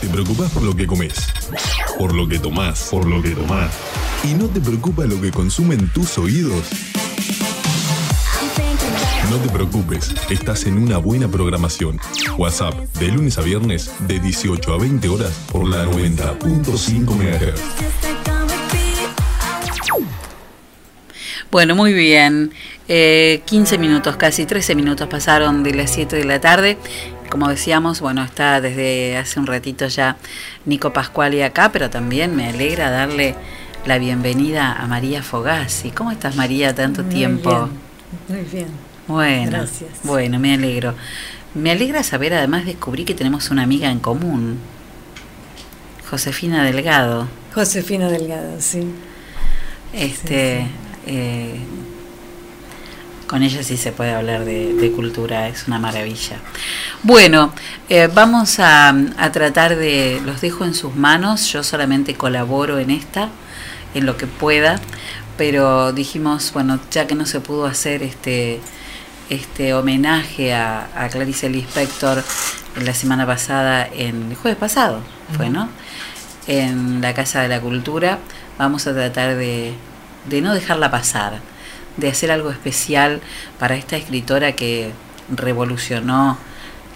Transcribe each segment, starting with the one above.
Te preocupas por lo que comes, por lo que tomás, por lo que tomás. Y no te preocupa lo que consumen tus oídos. No te preocupes, estás en una buena programación. WhatsApp, de lunes a viernes, de 18 a 20 horas, por la 90.5 MHz. Bueno, muy bien. 15 minutos, casi 13 minutos pasaron de las 7 de la tarde. Como decíamos, bueno, está desde hace un ratito ya Nico Pascuali acá, pero también me alegra darle la bienvenida a María Fogazzi. ¿Cómo estás, María, tanto tiempo? muy bien. Bueno, Gracias. bueno, me alegro. Me alegra saber, además, descubrí que tenemos una amiga en común, Josefina Delgado. Josefina Delgado, sí. Este, eh, con ella sí se puede hablar de, cultura, es una maravilla. Bueno, eh, vamos a, a, tratar de, los dejo en sus manos, yo solamente colaboro en esta, en lo que pueda, pero dijimos, bueno, ya que no se pudo hacer este, este homenaje a, a Clarice Lispector en la semana pasada, en el jueves pasado, fue, ¿no? En la Casa de la Cultura, vamos a tratar de, de no dejarla pasar de hacer algo especial para esta escritora que revolucionó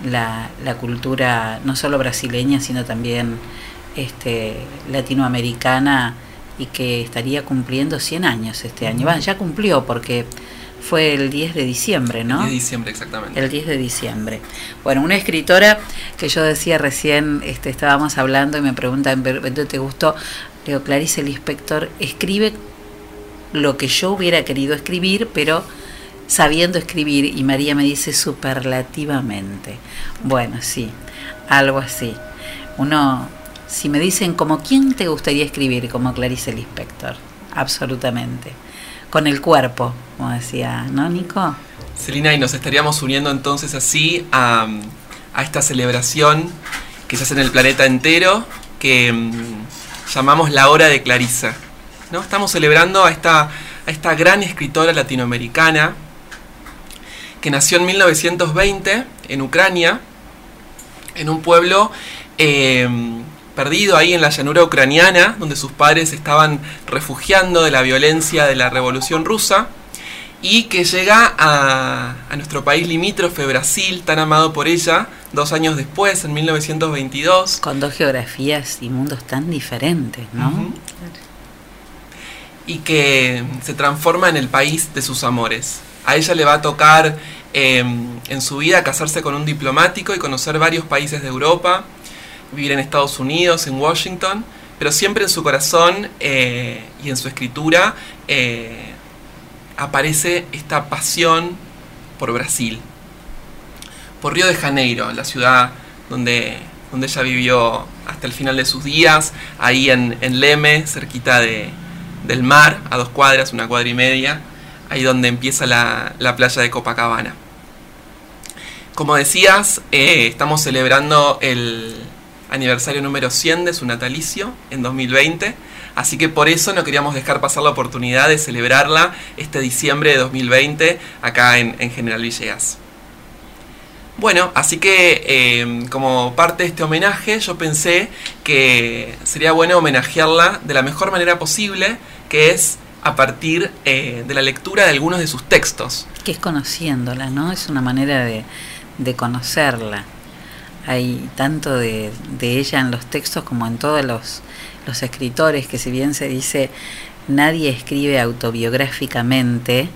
la, la cultura no solo brasileña, sino también este, latinoamericana y que estaría cumpliendo 100 años este año. Ya cumplió porque fue el 10 de diciembre, ¿no? El 10 de diciembre, exactamente. El 10 de diciembre. Bueno, una escritora que yo decía recién, este, estábamos hablando y me preguntan, ¿te gustó? Leo Clarice Lispector escribe lo que yo hubiera querido escribir, pero sabiendo escribir, y María me dice superlativamente. Bueno, sí, algo así. Uno, si me dicen como quién te gustaría escribir, como Clarice Lispector, absolutamente. Con el cuerpo, como decía, ¿no, Nico? Celina, y nos estaríamos uniendo entonces así a, a esta celebración que se hace en el planeta entero, que mm, llamamos la hora de Clarisa. ¿No? Estamos celebrando a esta, a esta gran escritora latinoamericana que nació en 1920 en Ucrania, en un pueblo em, perdido ahí en la llanura ucraniana, donde sus padres estaban refugiando de la violencia de la revolución rusa, y que llega a, a nuestro país limítrofe, Brasil, tan amado por ella, dos años después, en 1922. Con dos geografías y mundos tan diferentes, ¿no? Y que se transforma en el país de sus amores. A ella le va a tocar em, en su vida casarse con un diplomático y conocer varios países de Europa, vivir en Estados Unidos, en Washington, pero siempre en su corazón eh, y en su escritura eh, aparece esta pasión por Brasil, por Río de Janeiro, la ciudad donde, donde ella vivió hasta el final de sus días, ahí en, en Leme, cerquita de, del mar, a dos cuadras, una cuadra y media, ahí donde empieza la, playa de Copacabana. Como decías, eh, estamos celebrando el aniversario número 100 de su natalicio en 2020, así que por eso no queríamos dejar pasar la oportunidad de celebrarla este diciembre de 2020 acá en, General Villegas. Bueno, así que eh, como parte de este homenaje yo pensé que sería bueno homenajearla de la mejor manera posible, que es a partir eh, de la lectura de algunos de sus textos. Que es conociéndola, ¿no? Es una manera de, conocerla. Hay tanto de, ella en los textos como en todos los, los escritores, que si bien se dice nadie escribe autobiográficamente,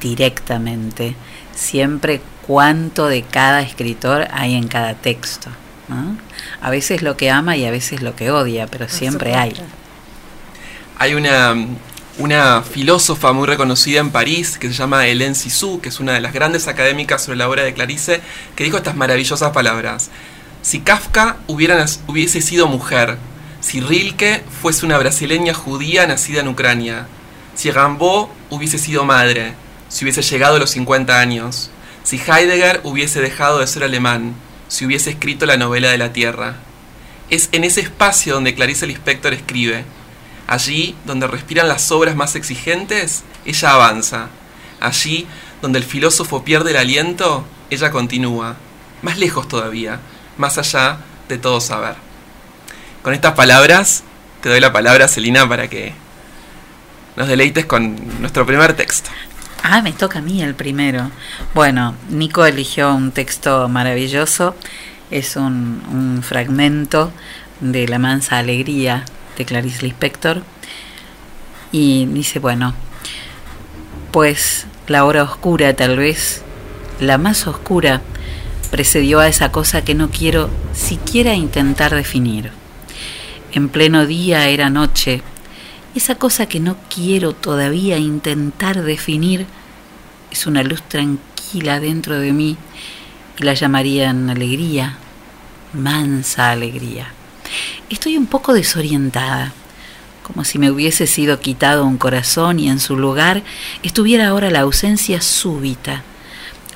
directamente, siempre cuánto de cada escritor hay en cada texto. A veces lo que ama y a veces lo que odia, pero siempre hay. Hay una, filósofa muy reconocida en París que se llama Hélène Cixous, que es una de las grandes académicas sobre la obra de Clarice, que dijo estas maravillosas palabras. Si Kafka hubiera, hubiese sido mujer, si Rilke fuese una brasileña judía nacida en Ucrania, si Rimbaud hubiese sido madre, si hubiese llegado a los 50 años, si Heidegger hubiese dejado de ser alemán, si hubiese escrito la novela de la Tierra. Es en ese espacio donde Clarice Lispector escribe. Allí donde respiran las obras más exigentes, ella avanza. Allí donde el filósofo pierde el aliento, ella continúa. Más lejos todavía, más allá de todo saber. con estas palabras te doy la palabra, Celina, para que nos deleites con nuestro primer texto. Ah, me toca a mí el primero. Bueno, Nico eligió un texto maravilloso. Es un, un fragmento de La Mansa Alegría de Clarice Lispector. Y dice, bueno, pues la hora oscura tal vez, la más oscura, precedió a esa cosa que no quiero siquiera intentar definir. En pleno día era noche, esa cosa que no quiero todavía intentar definir es una luz tranquila dentro de mí y la llamarían alegría, mansa alegría. Estoy un poco desorientada, como si me hubiese sido quitado un corazón y en su lugar estuviera ahora la ausencia súbita,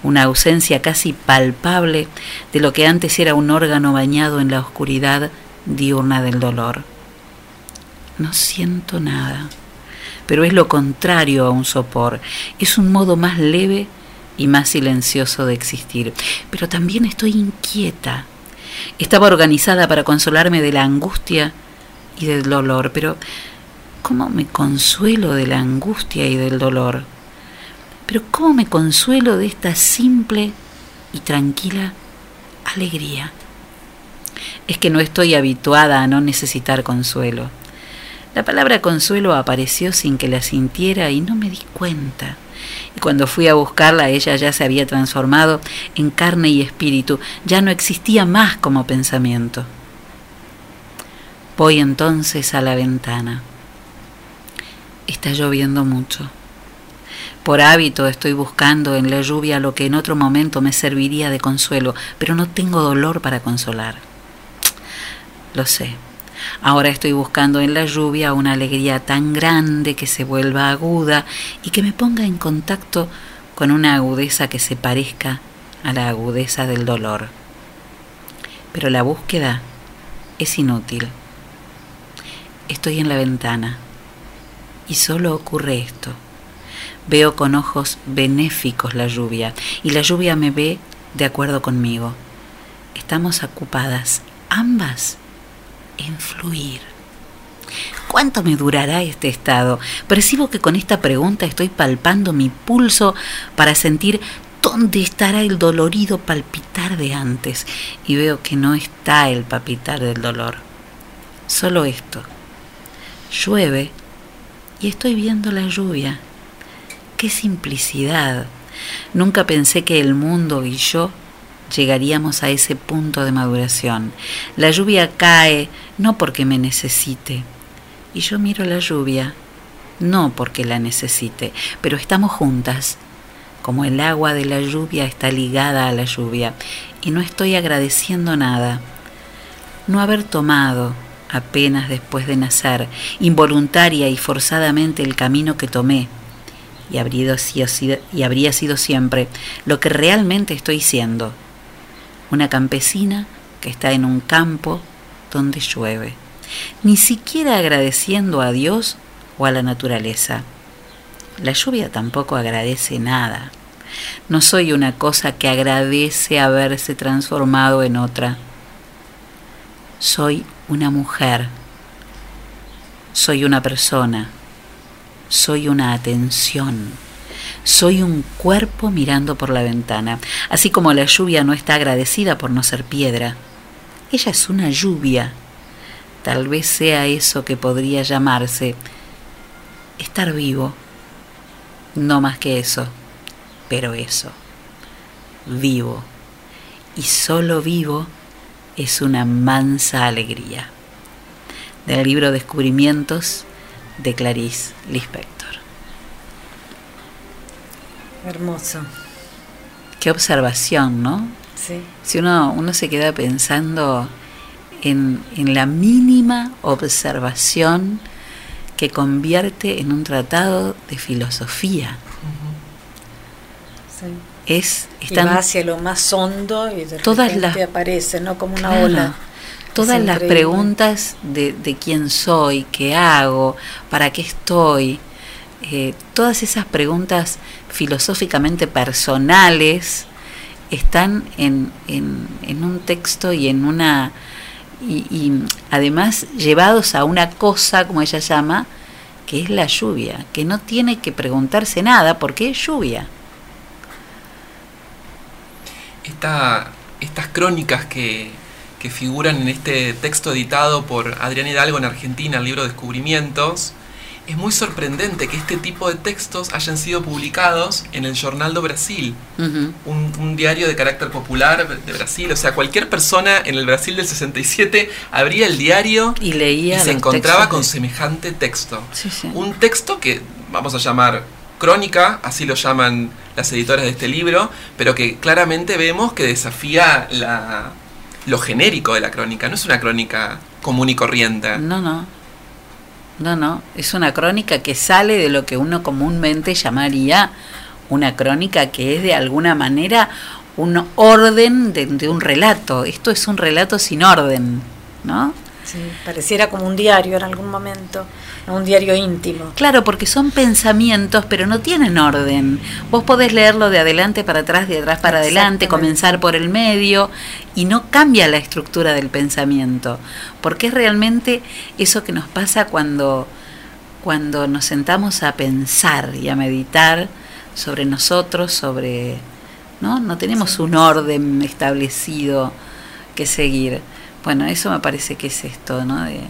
una ausencia casi palpable de lo que antes era un órgano bañado en la oscuridad diurna del dolor. No siento nada, pero es lo contrario a un sopor, es un modo más leve y más silencioso de existir. Pero también estoy inquieta. Estaba organizada para consolarme de la angustia y del dolor, pero ¿cómo me consuelo de la angustia y del dolor? Pero ¿cómo me consuelo de esta simple y tranquila alegría? Es que no estoy habituada a no necesitar consuelo. La palabra consuelo apareció sin que la sintiera y no me di cuenta. Y cuando fui a buscarla, ella ya se había transformado en carne y espíritu, ya no existía más como pensamiento. Voy entonces a la ventana. Está lloviendo mucho. Por hábito estoy buscando en la lluvia lo que en otro momento me serviría de consuelo, pero no tengo dolor para consolar. Lo sé. Ahora estoy buscando en la lluvia una alegría tan grande que se vuelva aguda y que me ponga en contacto con una agudeza que se parezca a la agudeza del dolor. Pero la búsqueda es inútil. Estoy en la ventana y solo ocurre esto. Veo con ojos benéficos la lluvia y la lluvia me ve de acuerdo conmigo. Estamos ocupadas ambas en fluir. ¿Cuánto me durará este estado? Percibo que con esta pregunta estoy palpando mi pulso para sentir dónde estará el dolorido palpitar de antes y veo que no está el palpitar del dolor. Solo esto. Llueve y estoy viendo la lluvia. Qué simplicidad. Nunca pensé que el mundo y yo llegaríamos a ese punto de maduración. La lluvia cae no porque me necesite. Y yo miro la lluvia no porque la necesite, pero estamos juntas, como el agua de la lluvia está ligada a la lluvia, y no estoy agradeciendo nada. No haber tomado, apenas después de nacer, involuntaria y forzadamente el camino que tomé, y habría sido, y habría sido siempre lo que realmente estoy siendo, una campesina que está en un campo donde llueve, ni siquiera agradeciendo a Dios o a la naturaleza. La lluvia tampoco agradece nada. No soy una cosa que agradece haberse transformado en otra. Soy una mujer. Soy una persona. Soy una atención. Soy un cuerpo mirando por la ventana, así como la lluvia no está agradecida por no ser piedra. Ella es una lluvia. Tal vez sea eso que podría llamarse estar vivo. No más que eso, pero eso. Vivo. Y solo vivo es una mansa alegría. Del libro Descubrimientos de Clarice Lispector. Hermoso. Qué observación, ¿no? Sí. Si uno, uno se queda pensando en, en la mínima observación que convierte en un tratado de filosofía. sí. Es, Y están va hacia lo más hondo y de Todas repente las- aparece, ¿no? Como una Claro. ola. todas las preguntas de, de quién soy, qué hago, para qué estoy, eh, todas esas preguntas filosóficamente personales están en, en- un texto y en una y, además llevados a una cosa, como ella llama, que es la lluvia, que no tiene que preguntarse nada porque es lluvia. Esta, estas crónicas que, que figuran en este texto editado por Adrián Hidalgo en Argentina, el libro Descubrimientos, es muy sorprendente que este tipo de textos hayan sido publicados en el Jornal do Brasil, un, un diario de carácter popular de Brasil. O sea, cualquier persona en el Brasil del 67 abría el diario Y y leía. se los encontraba textos con semejante texto. Sí, sí. Un texto que vamos a llamar crónica, así lo llaman las editoras de este libro, pero que claramente vemos que desafía la, lo genérico de la crónica. No es una crónica común y corriente. No, no. No, no. Es una crónica que sale de lo que uno comúnmente llamaría una crónica que es de alguna manera un orden de, de un relato. Esto es un relato sin orden, ¿no? Sí, pareciera como un diario en algún momento, un diario íntimo. Claro, porque son pensamientos, pero no tienen orden. Vos podés leerlo de adelante para atrás, de atrás para adelante, comenzar por el medio, y no cambia la estructura del pensamiento, porque es realmente eso que nos pasa cuando, cuando nos sentamos a pensar y a meditar sobre nosotros, sobre... ¿no? no tenemos un orden establecido que seguir. Bueno, eso me parece que es esto, ¿no? De,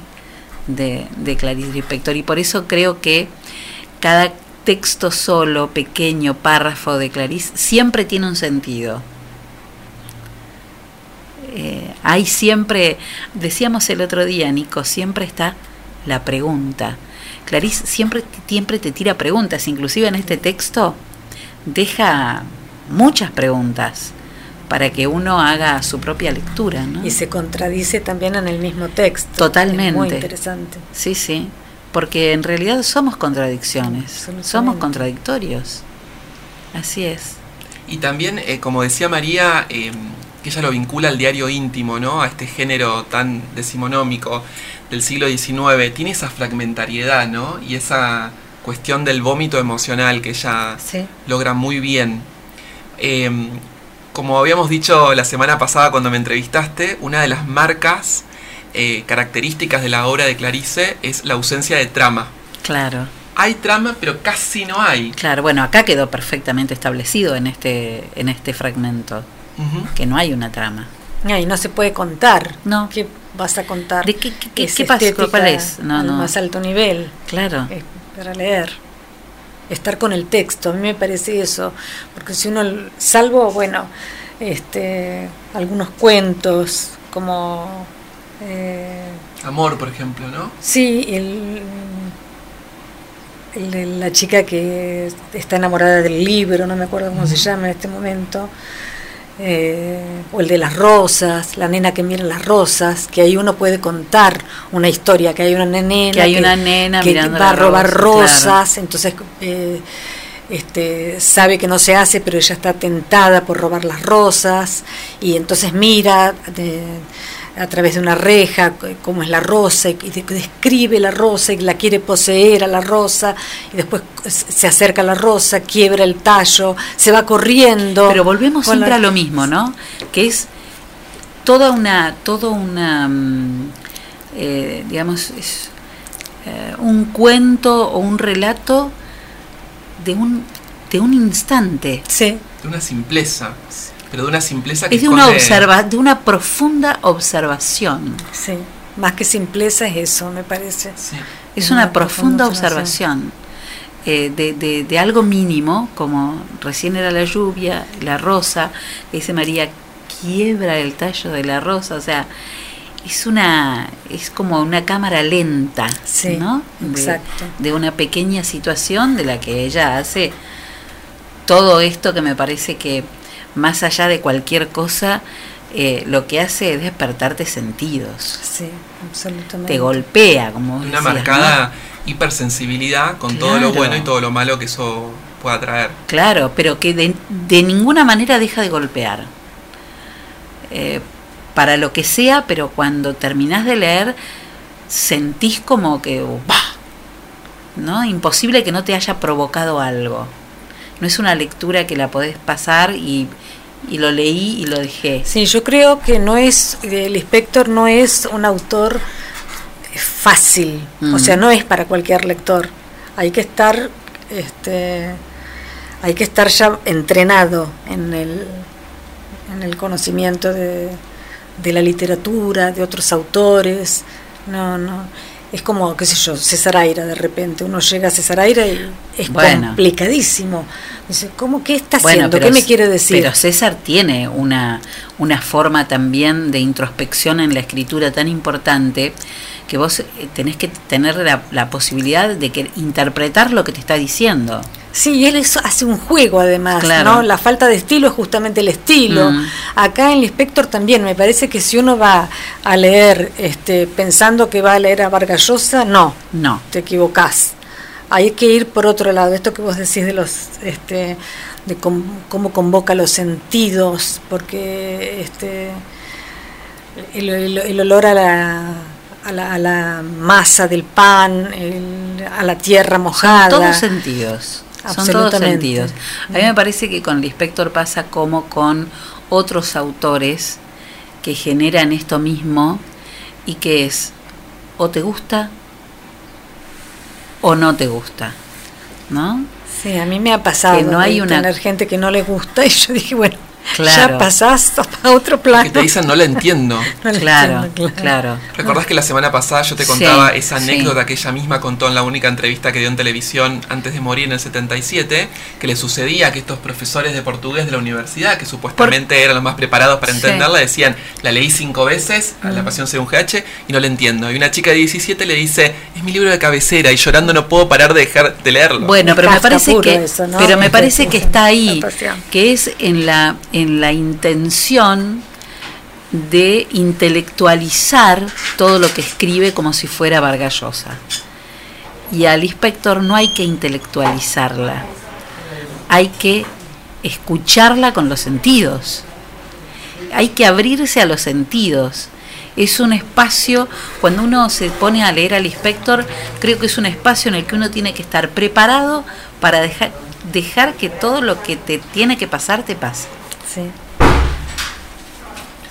de, de Clarice Lispector. Y por eso creo que cada texto solo, pequeño párrafo de Clarice, siempre tiene un sentido. Eh, hay siempre, decíamos el otro día, Nico, siempre está la pregunta. Clarice siempre, siempre te tira preguntas, inclusive en este texto deja muchas preguntas para que uno haga su propia lectura, ¿no? Y se contradice también en el mismo texto. Totalmente. Es muy interesante. Sí, sí, porque en realidad somos contradicciones, somos contradictorios. Así es. Y también, eh, como decía María, eh, que ella lo vincula al diario íntimo, ¿no? A este género tan decimonómico del siglo XIX. Tiene esa fragmentariedad, ¿no? Y esa cuestión del vómito emocional que ella Sí. logra muy bien. Eh, como habíamos dicho la semana pasada cuando me entrevistaste, una de las marcas eh, características de la obra de Clarice es la ausencia de trama. Claro, Hay trama, pero casi no hay. claro. Bueno, acá quedó perfectamente establecido en este, en este fragmento que no hay una trama. Y no se puede contar. No. ¿Qué vas a contar? ¿De qué- qué- qué- Es qué pasó? ¿Cuál es? No, no. más alto nivel. Claro. eh, para leer. Estar con el texto, a mí me parece eso. Porque si uno, salvo, bueno, este, algunos cuentos, como. eh, Amor, por ejemplo, ¿no? Sí, el, la chica que está enamorada del libro, no me acuerdo cómo se llama en este momento, eh, o el de las rosas, la nena que mira las rosas, que ahí uno puede contar una historia, que hay una nena Que hay una nena que va a robar rosas, rosas, entonces eh, este, sabe que no se hace, pero ella está tentada por robar las rosas, y entonces mira a través de una reja c- cómo es la rosa, y, de- describe la rosa y la quiere poseer a la rosa, y después se acerca a la rosa, quiebra el tallo, se va corriendo. Pero volvemos siempre la- a lo mismo, ¿no? Que es toda una, toda una, mm, eh, digamos, es eh, un cuento o un relato de un, de un instante. Sí, De una simpleza. Pero de una simpleza que Es de una esconde- observa, de una profunda observación. sí. Más que simpleza es eso, me parece. Sí. Es una una profunda profunda observación eh, de, de- de algo mínimo, como recién era la lluvia, la rosa, dice María, quiebra el tallo de la rosa, o sea, es una es como una cámara lenta, Sí, ¿no? De- exacto. De, una pequeña situación de la que ella hace todo esto que me parece que más allá de cualquier cosa, eh, lo que hace es despertarte sentidos. Sí, absolutamente. Te golpea, como vos Una decías, ¿no? marcada hipersensibilidad con todo lo bueno y todo lo malo que eso pueda traer. Claro, pero que de, de ninguna manera deja de golpear. Eh, para lo que sea, pero cuando terminás de leer, sentís como que, ¡bah! ¿no? Imposible que no te haya provocado algo. No es una lectura que la podés pasar y, y lo leí y lo dejé. Sí, yo creo que no es, el inspector no es un autor fácil, o sea, no es para cualquier lector. Hay que estar, este, hay que estar ya entrenado en el, en el conocimiento de, de la literatura, de otros autores. No, no es como, qué sé yo, César Aira de repente. Uno llega a César Aira y es complicadísimo. Dice, ¿cómo qué está haciendo? ¿Qué me quiere decir? Pero César tiene una, una forma también de introspección en la escritura tan importante que vos eh, tenés que tener la, la posibilidad de que interpretar lo que te está diciendo. Sí, él hace un juego además, ¿no? La falta de estilo es justamente el estilo. Mm. Acá en el Inspector también, me parece que si uno va a leer este, pensando que va a leer a Vargallosa, no, no, te equivocás. Hay que ir por otro lado, esto que vos decís de los, este, de cómo, convoca los sentidos, porque este, el, olor a la, a la, masa del pan, a la tierra mojada. todos sentidos. Son todos sentidos. A mí me parece que con el inspector pasa como con otros autores que generan esto mismo y que es o te gusta o no te gusta, ¿no? Sí, a mí me ha pasado que no hay una... tener gente que no le gusta y yo dije, bueno, ya pasaste a otro plano. Que te dicen, no la entiendo. claro, claro, ¿Recordás que la semana pasada yo te contaba esa anécdota que ella misma contó en la única entrevista que dio en televisión antes de morir en el 77? Que le sucedía que estos profesores de portugués de la universidad, que supuestamente eran los más preparados para entenderla, decían, la leí cinco veces, a La mm. Pasión según GH, y no la entiendo. Y una chica de 17 le dice, es mi libro de cabecera, y llorando no puedo parar de dejar de leerlo. Bueno, pero me parece que, pero me parece que está ahí, que es en la en la intención de intelectualizar todo lo que escribe como si fuera Vargallosa. Y al inspector no hay que intelectualizarla, hay que escucharla con los sentidos, hay que abrirse a los sentidos. Es un espacio, cuando uno se pone a leer al inspector, creo que es un espacio en el que uno tiene que estar preparado para dejar, dejar que todo lo que te tiene que pasar te pase.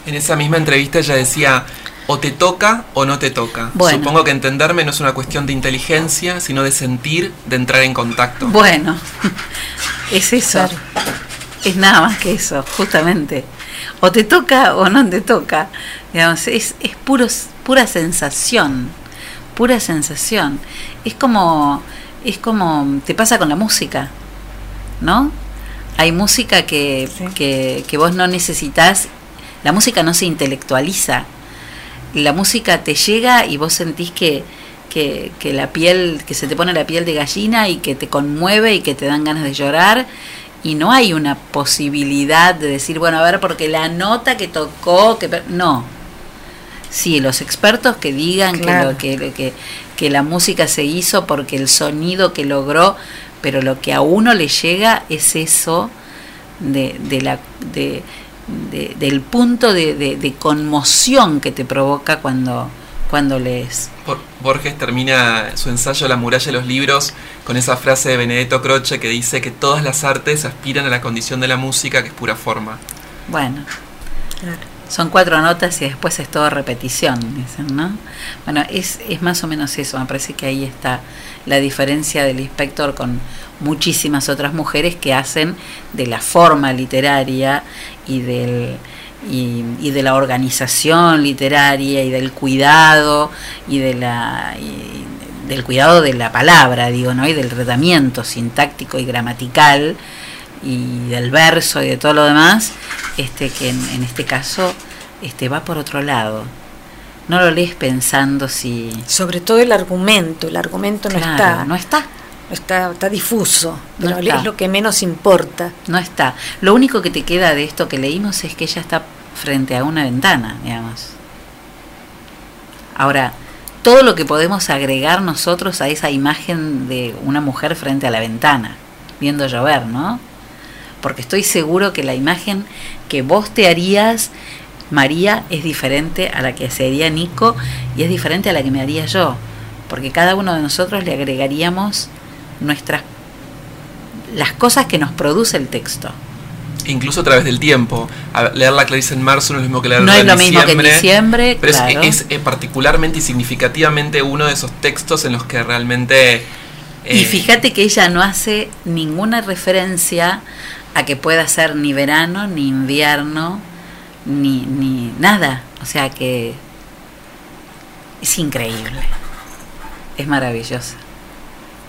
En esa misma entrevista ella decía, o te toca o no te toca. Supongo que entenderme no es una cuestión de inteligencia, sino de sentir, de entrar en contacto. Bueno, es eso. Es nada más que eso, justamente. O te toca o no te toca. Digamos, es, es pura sensación. Pura sensación. Es como, es como te pasa con la música, ¿no? Hay música que, que, vos no necesitas, la música no se intelectualiza, la música te llega y vos sentís que, que, que, la piel, que se te pone la piel de gallina y que te conmueve y que te dan ganas de llorar. Y no hay una posibilidad de decir, bueno, a ver, porque la nota que tocó, que no. Sí, los expertos que digan que, lo, que, que, que la música se hizo porque el sonido que logró, pero lo que a uno le llega es eso de, de la, de, del punto de, conmoción que te provoca cuando, cuando lees. Borges termina su ensayo La muralla de los libros con esa frase de Benedetto Croce que dice que todas las artes aspiran a la condición de la música que es pura forma. Bueno, son cuatro notas y después es todo repetición, dicen, ¿no? Bueno, es, es más o menos eso, me parece que ahí está la diferencia del inspector con muchísimas otras mujeres que hacen de la forma literaria y del y, de la organización literaria y del cuidado y de la del cuidado de la palabra digo no y del tratamiento sintáctico y gramatical y del verso y de todo lo demás este que en, este caso este va por otro lado no lo lees pensando si sobre todo el argumento el argumento no está no está está, está difuso, pero es lo que menos importa. No está. Lo único que te queda de esto que leímos es que ella está frente a una ventana, digamos. Ahora, todo lo que podemos agregar nosotros a esa imagen de una mujer frente a la ventana, viendo llover, ¿no? Porque estoy seguro que la imagen que vos te harías María es diferente a la que se haría Nico y es diferente a la que me haría yo, porque cada uno de nosotros le agregaríamos nuestras las cosas que nos produce el texto. incluso a través del tiempo. A leer la Clarice en marzo no es lo mismo que leerla No es en lo diciembre. mismo que en diciembre, Pero claro. es, eh, particularmente y significativamente uno de esos textos en los que realmente... Y eh, fíjate que ella no hace ninguna referencia a que pueda ser ni verano, ni invierno, ni, ni nada. O sea que es increíble. Es maravillosa.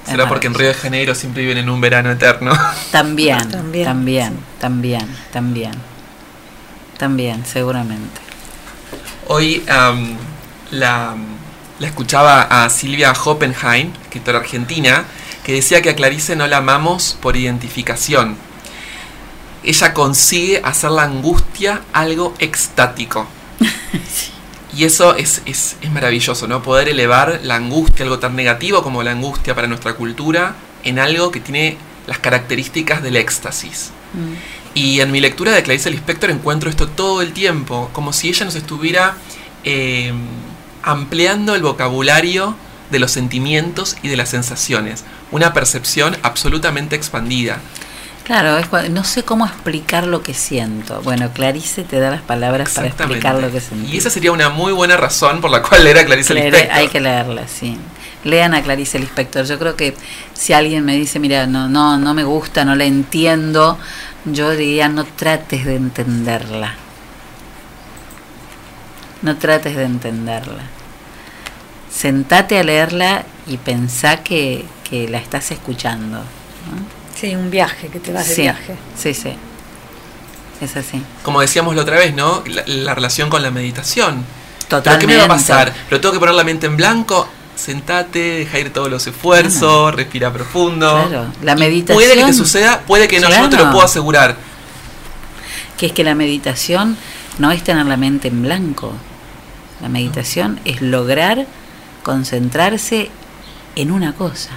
Es Será porque en Río de Janeiro siempre viven en un verano eterno. También, También, también, sí. también, también, también, seguramente. Hoy am, la, la escuchaba a Silvia Hoppenheim, escritora argentina, que decía que a Clarice no la amamos por identificación. Ella consigue hacer la angustia algo extático. Y eso es, es, es maravilloso, ¿no? Poder elevar la angustia, algo tan negativo como la angustia para nuestra cultura, en algo que tiene las características del éxtasis. Mm. Y en mi lectura de Clarice Lispector encuentro esto todo el tiempo, como si ella nos estuviera eh, ampliando el vocabulario de los sentimientos y de las sensaciones. Una percepción absolutamente expandida. Claro, es no sé cómo explicar lo que siento. Bueno, Clarice te da las palabras para explicar lo que sentís. Y esa sería una muy buena razón por la cual leer a Clarice Leer- Lispector. hay que leerla, sí. Lean a Clarice Lispector. Yo creo que si alguien me dice, mira, no, no, no me gusta, no la entiendo, yo diría, no trates de entenderla. No trates de entenderla. Sentate a leerla y pensá que, que la estás escuchando. ¿no? Sí, un viaje, que te vas de sí, viaje. sí, sí. Es así. Como decíamos la otra vez, ¿no? La, la relación con la meditación. ¿Pero Totalmente. qué me va a pasar? ¿Pero tengo que poner la mente en blanco? Sentate, deja ir todos los esfuerzos, respira profundo. Claro, la Y meditación- Puede que te suceda, puede que no, yo no te lo puedo asegurar. que es que la meditación no es tener la mente en blanco. La meditación es lograr concentrarse en una cosa.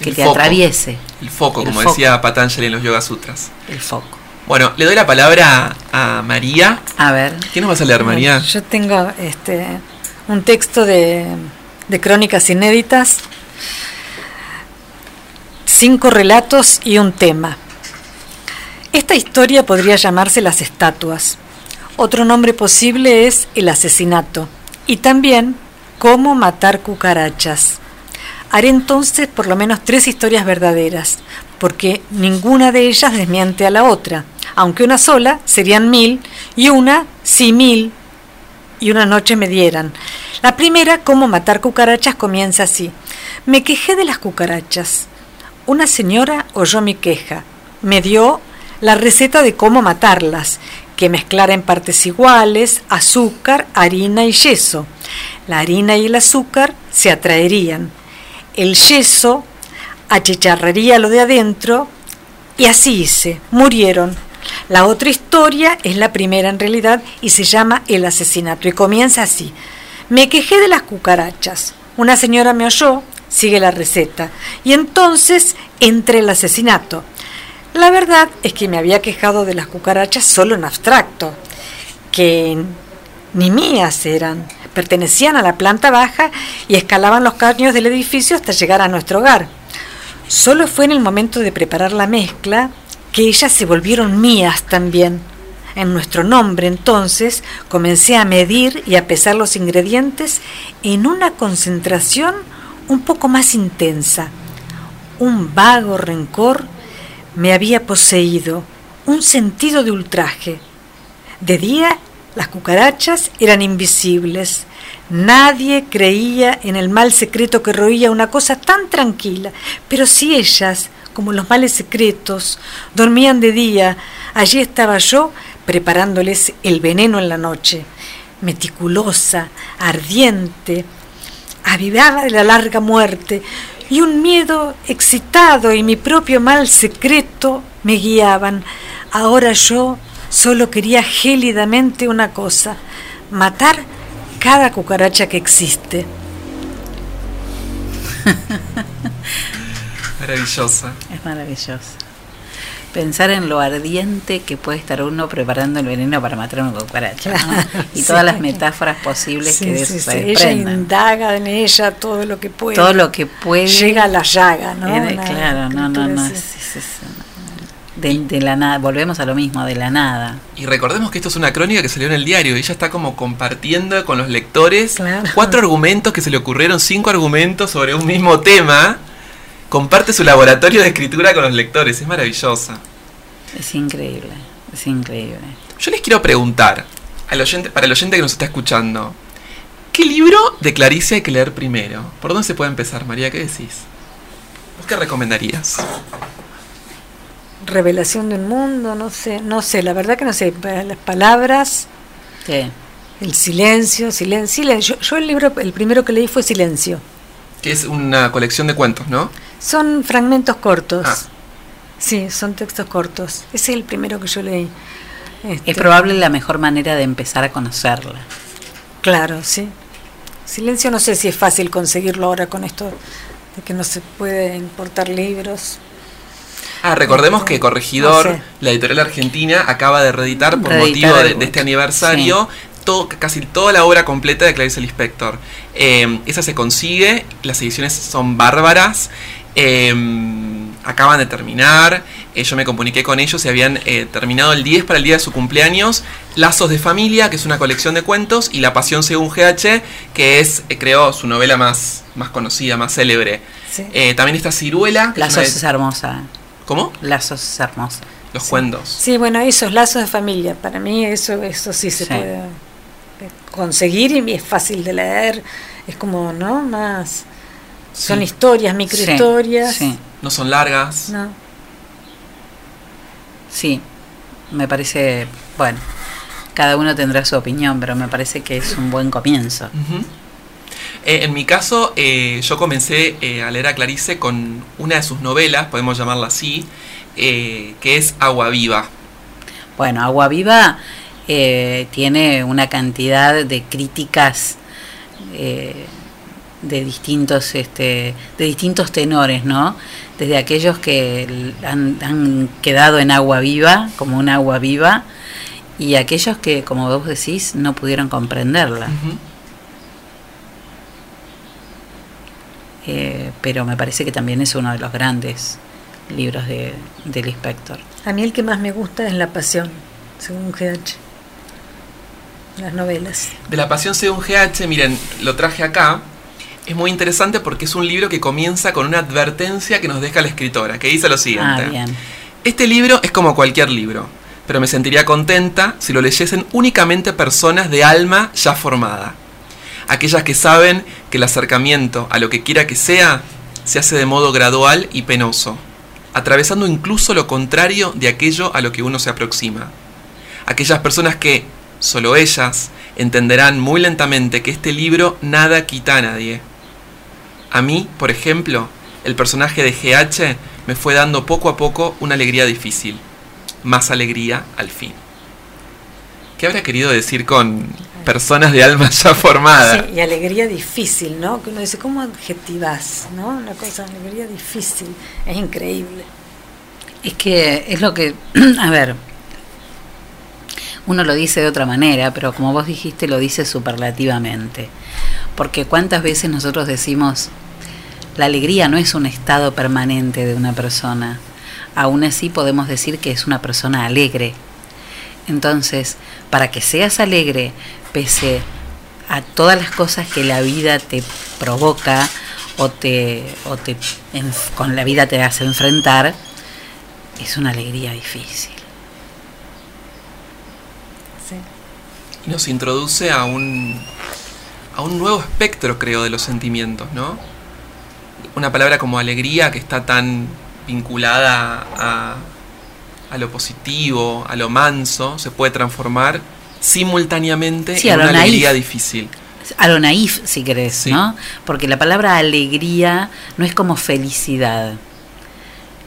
Que El te foco. atraviese El foco, El como foco. decía Patanjali en los Yoga Sutras. el foco. Bueno, le doy la palabra a María. A ver, ¿Qué nos vas a leer, María? Yo tengo este, un texto de, de crónicas inéditas, cinco relatos y un tema. Esta historia podría llamarse Las estatuas. Otro nombre posible es El asesinato y también Cómo matar cucarachas. Haré entonces por lo menos tres historias verdaderas, porque ninguna de ellas desmiente a la otra, aunque una sola serían mil y una sí mil y una noche me dieran. La primera, cómo matar cucarachas, comienza así. Me quejé de las cucarachas. Una señora oyó mi queja. Me dio la receta de cómo matarlas, que mezclara en partes iguales azúcar, harina y yeso. La harina y el azúcar se atraerían. El yeso achicharraría lo de adentro y así hice. Murieron. La otra historia es la primera en realidad y se llama El asesinato y comienza así. Me quejé de las cucarachas. Una señora me oyó, sigue la receta, y entonces entré el asesinato. La verdad es que me había quejado de las cucarachas solo en abstracto, que ni mías eran, pertenecían a la planta baja y escalaban los caños del edificio hasta llegar a nuestro hogar. Solo fue en el momento de preparar la mezcla que ellas se volvieron mías también. En nuestro nombre entonces comencé a medir y a pesar los ingredientes en una concentración un poco más intensa. Un vago rencor me había poseído, un sentido de ultraje. De día las cucarachas eran invisibles. Nadie creía en el mal secreto que roía una cosa tan tranquila, pero si ellas, como los males secretos, dormían de día, allí estaba yo preparándoles el veneno en la noche, meticulosa, ardiente, avivada de la larga muerte, y un miedo excitado y mi propio mal secreto me guiaban. Ahora yo solo quería gélidamente una cosa, matar cada cucaracha que existe. Maravillosa. es maravilloso. Pensar en lo ardiente que puede estar uno preparando el veneno para matar a una cucaracha. Y sí. todas las metáforas posibles Sí, que de sí, eso sí. se Ella indaga en ella todo lo que puede. Todo lo que puede. Llega a la llaga, ¿no? Eh, claro, no, no, no. De, la nada, volvemos a lo mismo, de la nada. Y recordemos que esto es una crónica que salió en el diario. Ella está como compartiendo con los lectores cuatro argumentos que se le ocurrieron, cinco argumentos sobre un mismo tema. Comparte su laboratorio de escritura con los lectores. Es maravillosa. Es increíble, es increíble. Yo les quiero preguntar, al oyente, para el oyente que nos está escuchando, ¿qué libro de Clarice hay que leer primero? ¿Por dónde se puede empezar, María? ¿Qué decís? ¿Vos qué recomendarías? Revelación de un mundo, no sé, no sé, la verdad que no sé, las palabras, el silencio, silencio, silencio. Yo, el libro, el primero que leí fue Silencio. Que es una colección de cuentos, ¿no? Son fragmentos cortos. Ah. Sí, son textos cortos. Ese es el primero que yo leí. Este, es probable la mejor manera de empezar a conocerla. Claro, sí. Silencio no sé si es fácil conseguirlo ahora con esto de que no se puede importar libros. Ah, recordemos que Corregidor, la editorial argentina, acaba de reeditar por motivo de, este aniversario todo, casi toda la obra completa de Clarice Lispector. Eh, esa se consigue, las ediciones son bárbaras. Eh, acaban de terminar. Eh, yo me comuniqué con ellos y habían terminado el 10 para el día de su cumpleaños. Lazos de Familia, que es una colección de cuentos, y La Pasión según GH, que es, creo, su novela más, más conocida, más célebre. también está Ciruela. Lazos es hermosa. ¿Cómo? Lazos hermosos. Los cuentos. Sí, bueno, esos lazos de familia. Para mí eso, eso sí se puede conseguir y es fácil de leer. Es como, ¿no? Más... Son historias, microhistorias. Sí, No son largas. No. Sí, me parece, bueno, cada uno tendrá su opinión, pero me parece que es un buen comienzo. Eh, en mi caso, eh, yo comencé eh, a leer a Clarice con una de sus novelas, podemos llamarla así, que es Agua Viva. Bueno, Agua Viva tiene una cantidad de críticas de distintos, este, de distintos tenores, ¿no? Desde aquellos que han, quedado en agua viva, como un agua viva, y aquellos que, como vos decís, no pudieron comprenderla. Eh, pero me parece que también es uno de los grandes libros de, del inspector. A mí el que más me gusta es La Pasión, según GH. Las novelas. De La Pasión según GH, miren, lo traje acá. Es muy interesante porque es un libro que comienza con una advertencia que nos deja la escritora, que dice lo siguiente. Ah, bien. Este libro es como cualquier libro, pero me sentiría contenta si lo leyesen únicamente personas de alma ya formada aquellas que saben que el acercamiento a lo que quiera que sea se hace de modo gradual y penoso, atravesando incluso lo contrario de aquello a lo que uno se aproxima. Aquellas personas que, solo ellas, entenderán muy lentamente que este libro nada quita a nadie. A mí, por ejemplo, el personaje de GH me fue dando poco a poco una alegría difícil, más alegría al fin. ¿Qué habrá querido decir con personas de alma ya formada. Sí, y alegría difícil, ¿no? Que uno dice, ¿cómo adjetivas? ¿No? Una cosa, alegría difícil. Es increíble. Es que es lo que, a ver, uno lo dice de otra manera, pero como vos dijiste, lo dice superlativamente. Porque cuántas veces nosotros decimos, la alegría no es un estado permanente de una persona. Aún así podemos decir que es una persona alegre. Entonces, para que seas alegre, pese a todas las cosas que la vida te provoca o te, o te con la vida te hace enfrentar, es una alegría difícil. Y nos introduce a un, a un nuevo espectro, creo, de los sentimientos, ¿no? Una palabra como alegría que está tan vinculada a, a lo positivo, a lo manso, se puede transformar simultáneamente en una alegría difícil. A lo naif, si querés, ¿no? Porque la palabra alegría no es como felicidad.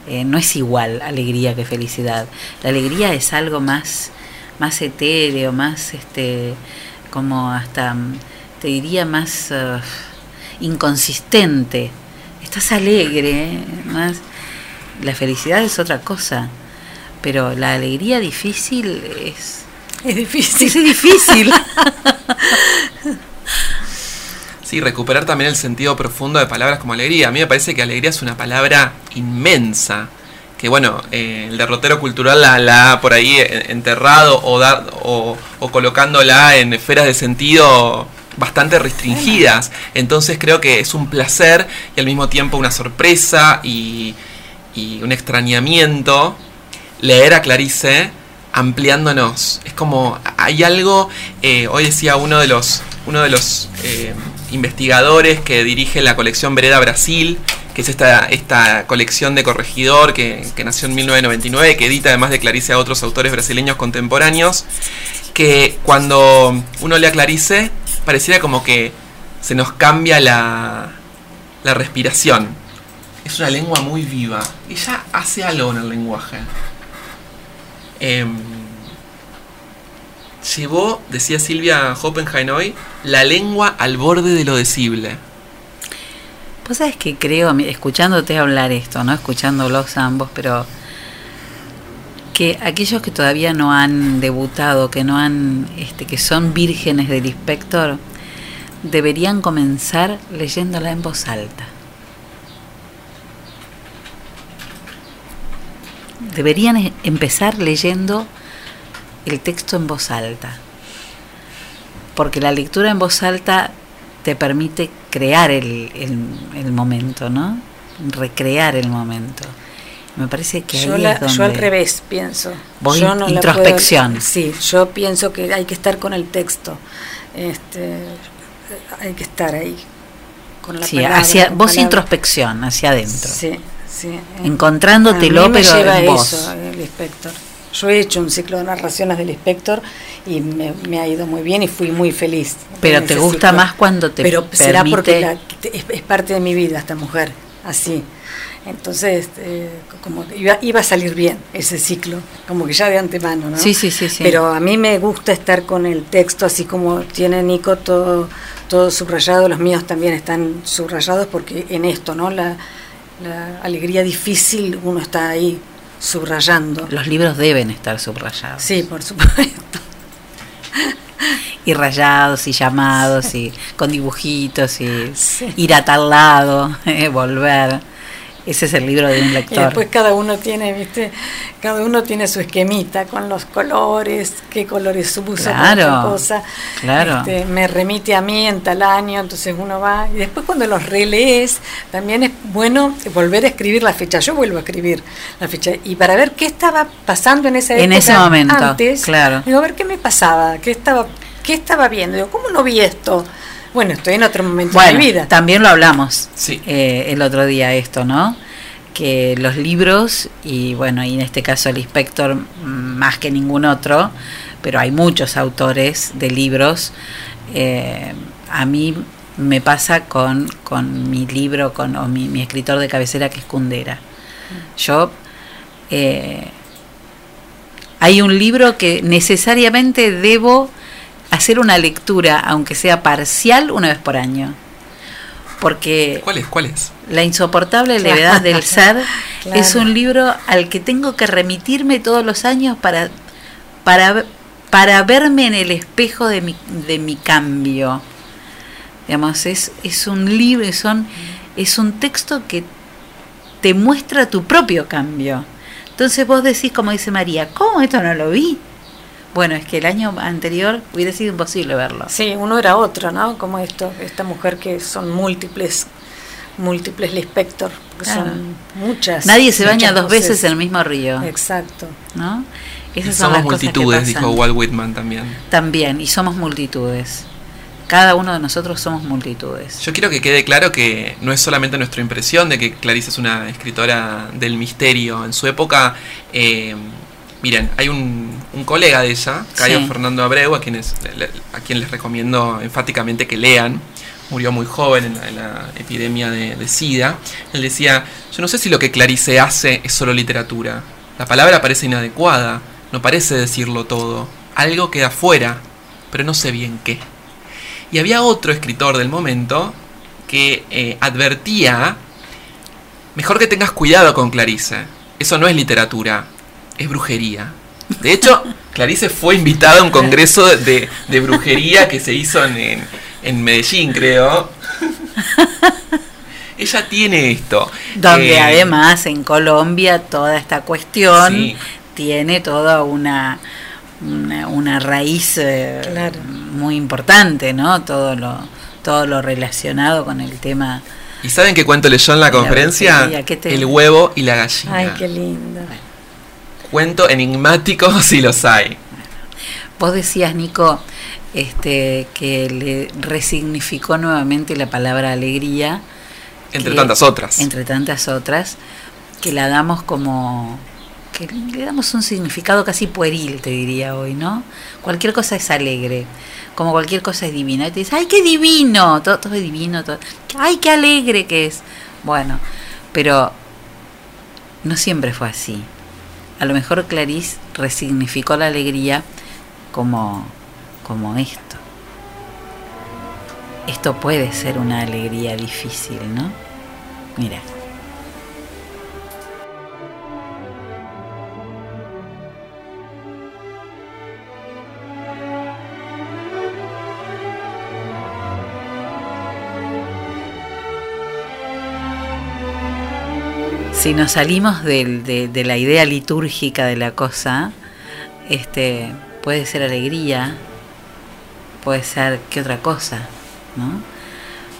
Eh, no es igual alegría que felicidad. La alegría es algo más, más etéreo, más este, como hasta, te diría, más uh, inconsistente. Estás alegre, más. La felicidad es otra cosa, pero la alegría difícil es es difícil. es difícil. sí, recuperar también el sentido profundo de palabras como alegría. A mí me parece que alegría es una palabra inmensa, que bueno, eh, el derrotero cultural la, ha por ahí enterrado o, o, o, colocándola en esferas de sentido bastante restringidas. Entonces creo que es un placer y al mismo tiempo una sorpresa y, y un extrañamiento leer a Clarice ampliándonos. Es como, hay algo, eh, hoy decía uno de los, uno de los eh, investigadores que dirige la colección Vereda Brasil, que es esta, esta colección de corregidor que, nació en 1999, que edita además de Clarice a otros autores brasileños contemporáneos, que cuando uno lee a Clarice pareciera como que se nos cambia la, la respiración. Es una lengua muy viva. Ella hace algo en el lenguaje. Em, llevó, decía Silvia Hoppenheim hoy, la lengua al borde de lo decible. Pues sabes que creo, escuchándote hablar esto, ¿no? Escuchándolos ambos, pero que aquellos que todavía no han debutado, que no han, este, que son vírgenes del inspector, deberían comenzar leyéndola en voz alta. Deberían e-, empezar leyendo el texto en voz alta, porque la lectura en voz alta te permite crear el, el, momento, ¿no? Recrear el momento. Me parece que yo, ahí es donde yo al revés pienso. Vos introspección. sí, yo pienso que hay que estar con el texto. Este, hay que estar ahí con la sí, hacia vos introspección hacia adentro. Sí, Sí, encontrándotelo, pero lleva eso el inspector. Yo he hecho un ciclo de narraciones del inspector y me, ha ido muy bien y fui muy feliz. Pero te gusta más cuando te Pero será porque es, parte de mi vida esta mujer, así. Entonces, eh, como iba, iba, a salir bien ese ciclo, como que ya de antemano, ¿no? Sí, sí, sí, sí. Pero a mí me gusta estar con el texto, así como tiene Nico todo, todo subrayado, los míos también están subrayados porque en esto, ¿no? La, la alegría difícil uno está ahí subrayando. Los libros deben estar subrayados. Sí, por supuesto. y rayados y llamados y con dibujitos y ir a tal lado, eh, volver. Ese es el libro de un lector. Y después cada uno tiene, viste, cada uno tiene su esquemita con los colores, qué colores usa claro, cosa. Claro. Este, me remite a mí en tal año, entonces uno va. Y después cuando los relees, también es bueno volver a escribir la fecha. Yo vuelvo a escribir la fecha. Y para ver qué estaba pasando en esa época. En ese momento. Antes, claro. Digo, a ver qué me pasaba, qué estaba, qué estaba viendo. Digo, ¿cómo no vi esto? Bueno, estoy en otro momento de mi vida. También lo hablamos eh, el otro día esto, ¿no? Que los libros, y bueno, y en este caso el inspector más que ningún otro, pero hay muchos autores de libros, eh, a mí me pasa con, con mi libro, con o mi, escritor de cabecera que es Kundera. Yo... Eh, hay un libro que necesariamente debo hacer una lectura, aunque sea parcial, una vez por año. Porque ¿Cuál es? ¿Cuál es? La insoportable levedad del ser es un libro al que tengo que remitirme todos los años para, para, para verme en el espejo de mi, de mi cambio. Digamos, es, es un libro, son, es un texto que te muestra tu propio cambio. Entonces vos decís, como dice María, ¿cómo esto no lo vi? Bueno, es que el año anterior hubiera sido imposible verlo. Sí, uno era otro, ¿no? Como esto, esta mujer que son múltiples, múltiples Lispector, que son muchas. Nadie se baña dos veces en el mismo río. Exacto. ¿No? Esas son somos multitudes, dijo Walt Whitman también. También, y somos multitudes. Cada uno de nosotros somos multitudes. Yo quiero que quede claro que no es solamente nuestra impresión de que Clarice es una escritora del misterio. En su época, eh, miren, hay un un colega de ella, Cayo Fernando Abreu, a, quienes, a quien les recomiendo enfáticamente que lean, murió muy joven en la, epidemia de, SIDA, él decía, yo no sé si lo que Clarice hace es solo literatura, la palabra parece inadecuada, no parece decirlo todo, algo queda fuera, pero no sé bien qué. Y había otro escritor del momento que eh, advertía, mejor que tengas cuidado con Clarice, eso no es literatura, es brujería. De hecho, Clarice fue invitada a un congreso de, brujería que se hizo en, en, Medellín, creo. ella tiene esto. Donde Eh, además en Colombia toda esta cuestión Sí. tiene toda una, una, una raíz eh, Claro. muy importante, ¿no? Todo lo, todo lo relacionado con el tema. ¿Y saben qué cuento leyó en la La conferencia? brujería, ¿qué te- El huevo y la gallina. Ay, qué lindo. Cuento enigmático si los hay. Vos decías, Nico, este, que le resignificó nuevamente la palabra alegría. Entre que- tantas otras. Entre tantas otras, que la damos como. que le damos un significado casi pueril, te diría hoy, ¿no? Cualquier cosa es alegre, como cualquier cosa es divina. Y te dices, ¡ay, qué divino! Todo, todo es divino, todo. ¡ay, qué alegre que es! Bueno, pero no siempre fue así. A lo mejor Clarice resignificó la alegría como, como esto. Esto puede ser una alegría difícil, ¿no? Mira. Si nos salimos del- de, de la idea litúrgica de la cosa, este, puede ser alegría, puede ser qué otra cosa, ¿no?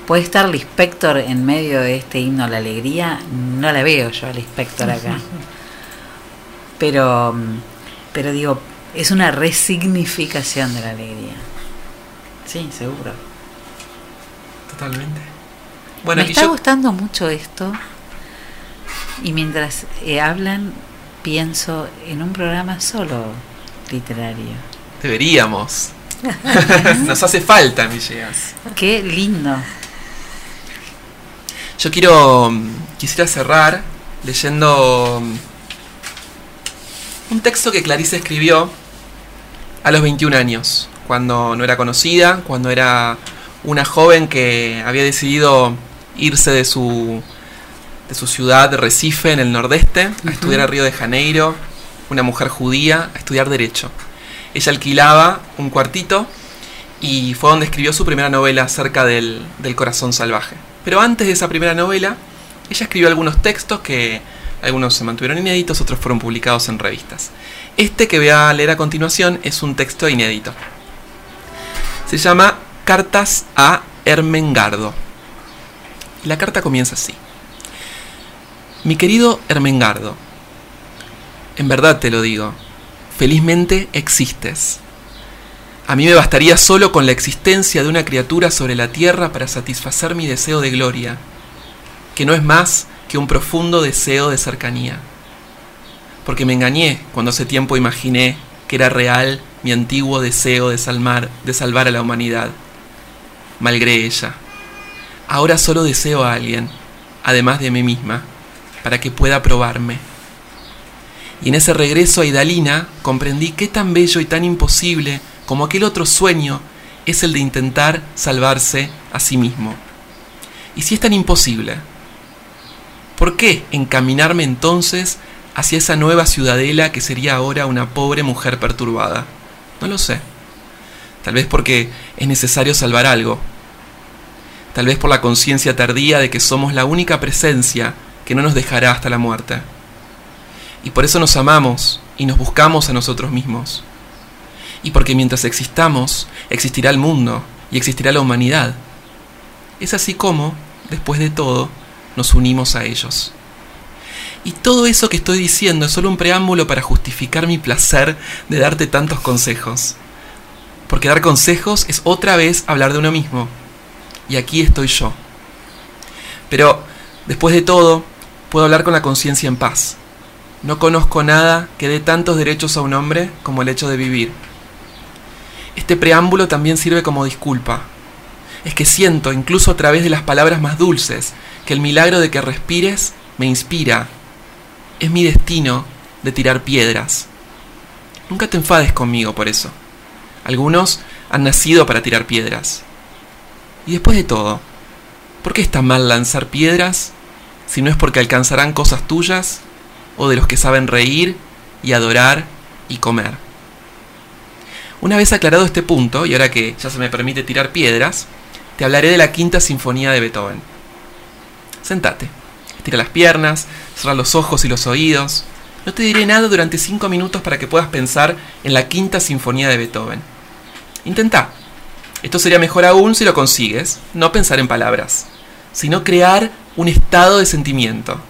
Puede estar Lispector en medio de este himno a la alegría, no la veo yo a Lispector acá. Pero, pero digo, es una resignificación de la alegría. Sí, seguro. Totalmente. Bueno, Me está yo gustando mucho esto. Y mientras eh, hablan, pienso en un programa solo literario. deberíamos. Nos hace falta, Villegas. Qué lindo. Yo quiero. mm, Quisiera cerrar leyendo mm, un texto que Clarice escribió a los 21 años, cuando no era conocida, cuando era una joven que había decidido irse de su, de su ciudad de Recife en el nordeste a estudiar a Río de Janeiro, una mujer judía, a estudiar Derecho. Ella alquilaba un cuartito y fue donde escribió su primera novela acerca del, del corazón salvaje. Pero antes de esa primera novela, ella escribió algunos textos que algunos se mantuvieron inéditos, otros fueron publicados en revistas. Este que voy a leer a continuación es un texto inédito. Se llama Cartas a Ermengardo. Y la carta comienza así. Mi querido Ermengardo, en verdad te lo digo, felizmente existes. A mí me bastaría solo con la existencia de una criatura sobre la tierra para satisfacer mi deseo de gloria, que no es más que un profundo deseo de cercanía. Porque me engañé cuando hace tiempo imaginé que era real mi antiguo deseo de salvar, de salvar a la humanidad. Malgré ella. Ahora solo deseo a alguien, además de mí misma, para que pueda probarme. Y en ese regreso a Idalina comprendí qué tan bello y tan imposible como aquel otro sueño es el de intentar salvarse a sí mismo. Y si es tan imposible, ¿por qué encaminarme entonces hacia esa nueva ciudadela que sería ahora una pobre mujer perturbada? No lo sé. Tal vez porque es necesario salvar algo. Tal vez por la conciencia tardía de que somos la única presencia que no nos dejará hasta la muerte. Y por eso nos amamos y nos buscamos a nosotros mismos. Y porque mientras existamos, existirá el mundo y existirá la humanidad. Es así como, después de todo, nos unimos a ellos. Y todo eso que estoy diciendo es solo un preámbulo para justificar mi placer de darte tantos consejos. Porque dar consejos es otra vez hablar de uno mismo. Y aquí estoy yo. Pero, después de todo, puedo hablar con la conciencia en paz. No conozco nada que dé tantos derechos a un hombre como el hecho de vivir. Este preámbulo también sirve como disculpa. Es que siento, incluso a través de las palabras más dulces, que el milagro de que respires me inspira. Es mi destino de tirar piedras. Nunca te enfades conmigo por eso. Algunos han nacido para tirar piedras. Y después de todo, ¿por qué está mal lanzar piedras si no es porque alcanzarán cosas tuyas o de los que saben reír y adorar y comer? Una vez aclarado este punto, y ahora que ya se me permite tirar piedras, te hablaré de la quinta sinfonía de Beethoven. Sentate. Estira las piernas, cierra los ojos y los oídos. No te diré nada durante cinco minutos para que puedas pensar en la quinta sinfonía de Beethoven. Intenta. Esto sería mejor aún si lo consigues, no pensar en palabras, sino crear un estado de sentimiento.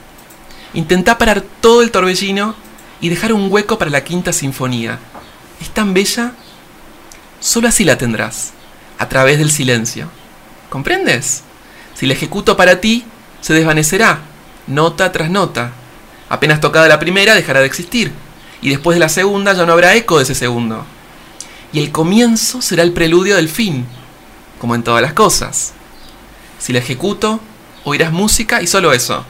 Intenta parar todo el torbellino y dejar un hueco para la quinta sinfonía. Es tan bella, solo así la tendrás, a través del silencio. ¿Comprendes? Si la ejecuto para ti, se desvanecerá, nota tras nota. Apenas tocada la primera, dejará de existir, y después de la segunda ya no habrá eco de ese segundo. Y el comienzo será el preludio del fin, como en todas las cosas. Si la ejecuto, oirás música y solo eso.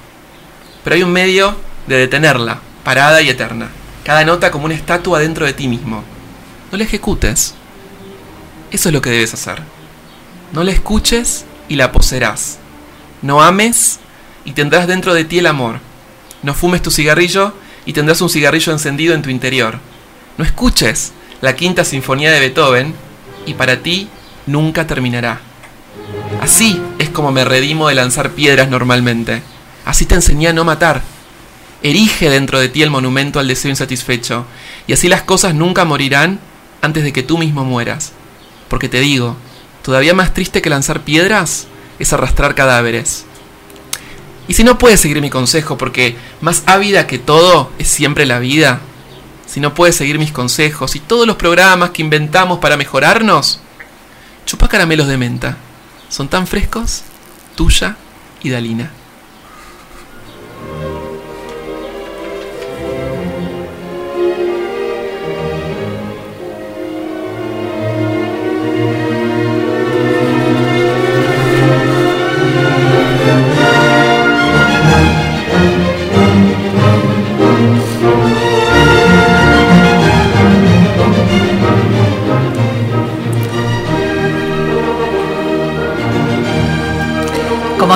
Pero hay un medio de detenerla, parada y eterna. Cada nota como una estatua dentro de ti mismo. No la ejecutes. Eso es lo que debes hacer. No la escuches y la poseerás. No ames y tendrás dentro de ti el amor. No fumes tu cigarrillo y tendrás un cigarrillo encendido en tu interior. No escuches la quinta sinfonía de Beethoven y para ti nunca terminará. Así es como me redimo de lanzar piedras normalmente. Así te enseñé a no matar. Erige dentro de ti el monumento al deseo insatisfecho, y así las cosas nunca morirán antes de que tú mismo mueras. Porque te digo, todavía más triste que lanzar piedras es arrastrar cadáveres. Y si no puedes seguir mi consejo, porque más ávida que todo es siempre la vida, si no puedes seguir mis consejos y todos los programas que inventamos para mejorarnos, chupa caramelos de menta. Son tan frescos, tuya y Dalina.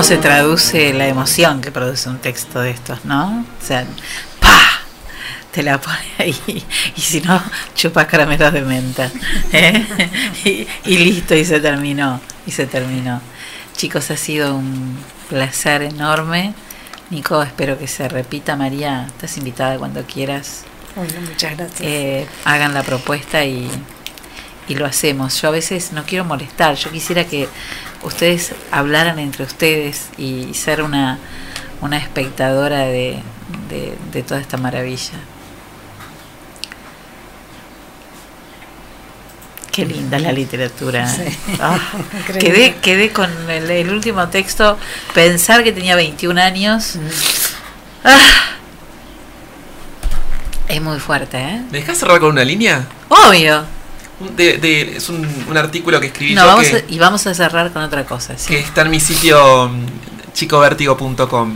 Se traduce la emoción que produce un texto de estos, ¿no? O sea, ¡pa! Te la pone ahí. Y si no, chupas caramelos de menta. ¿eh? Y, y listo, y se terminó. Y se terminó. Chicos, ha sido un placer enorme. Nico, espero que se repita. María, estás invitada cuando quieras. Bueno, muchas gracias. Eh, hagan la propuesta y, y lo hacemos. Yo a veces no quiero molestar, yo quisiera que ustedes hablaran entre ustedes y ser una, una espectadora de, de, de toda esta maravilla. Qué linda la literatura. Sí. Increíble. quedé, quedé con el, el último texto, pensar que tenía 21 años. Ah, es muy fuerte, ¿eh? ¿Me dejas cerrar con una línea? Obvio. De- de- es un, un artículo que escribí No, yo vamos que, a- y vamos a cerrar con otra cosa. ¿sí? que está en mi sitio mm, chicovertigo.com.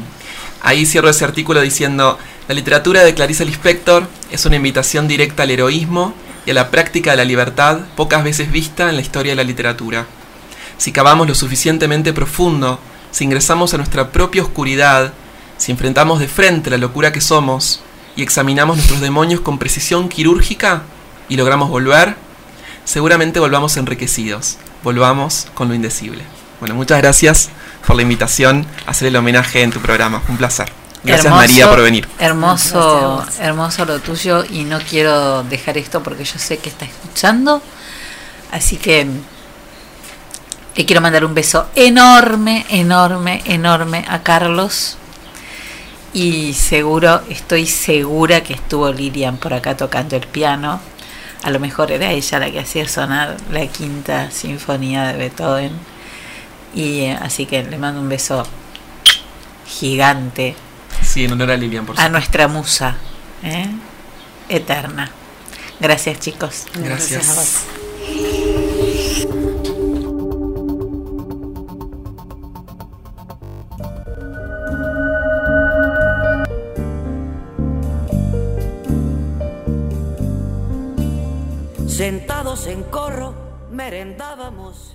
Ahí cierro ese artículo diciendo, la literatura de Clarice Lispector es una invitación directa al heroísmo y a la práctica de la libertad pocas veces vista en la historia de la literatura. Si cavamos lo suficientemente profundo, si ingresamos a nuestra propia oscuridad, si enfrentamos de frente la locura que somos y examinamos nuestros demonios con precisión quirúrgica y logramos volver, seguramente volvamos enriquecidos, volvamos con lo indecible. Bueno, muchas gracias por la invitación a hacer el homenaje en tu programa. Un placer. Gracias Hermoso, María por venir. Hermoso, Gracias hermoso lo tuyo y no quiero dejar esto porque yo sé que está escuchando. Así que le quiero mandar un beso enorme, enorme, enorme a Carlos. Y seguro, estoy segura que estuvo Lilian por acá tocando el piano. A lo mejor era ella la que hacía sonar la quinta sinfonía de Beethoven. Y eh, así que le mando un beso gigante Sí, en honor a Lilian, por a supuesto. nuestra musa ¿eh? eterna. Gracias chicos. Gracias. a vos. Sentados en corro, merendábamos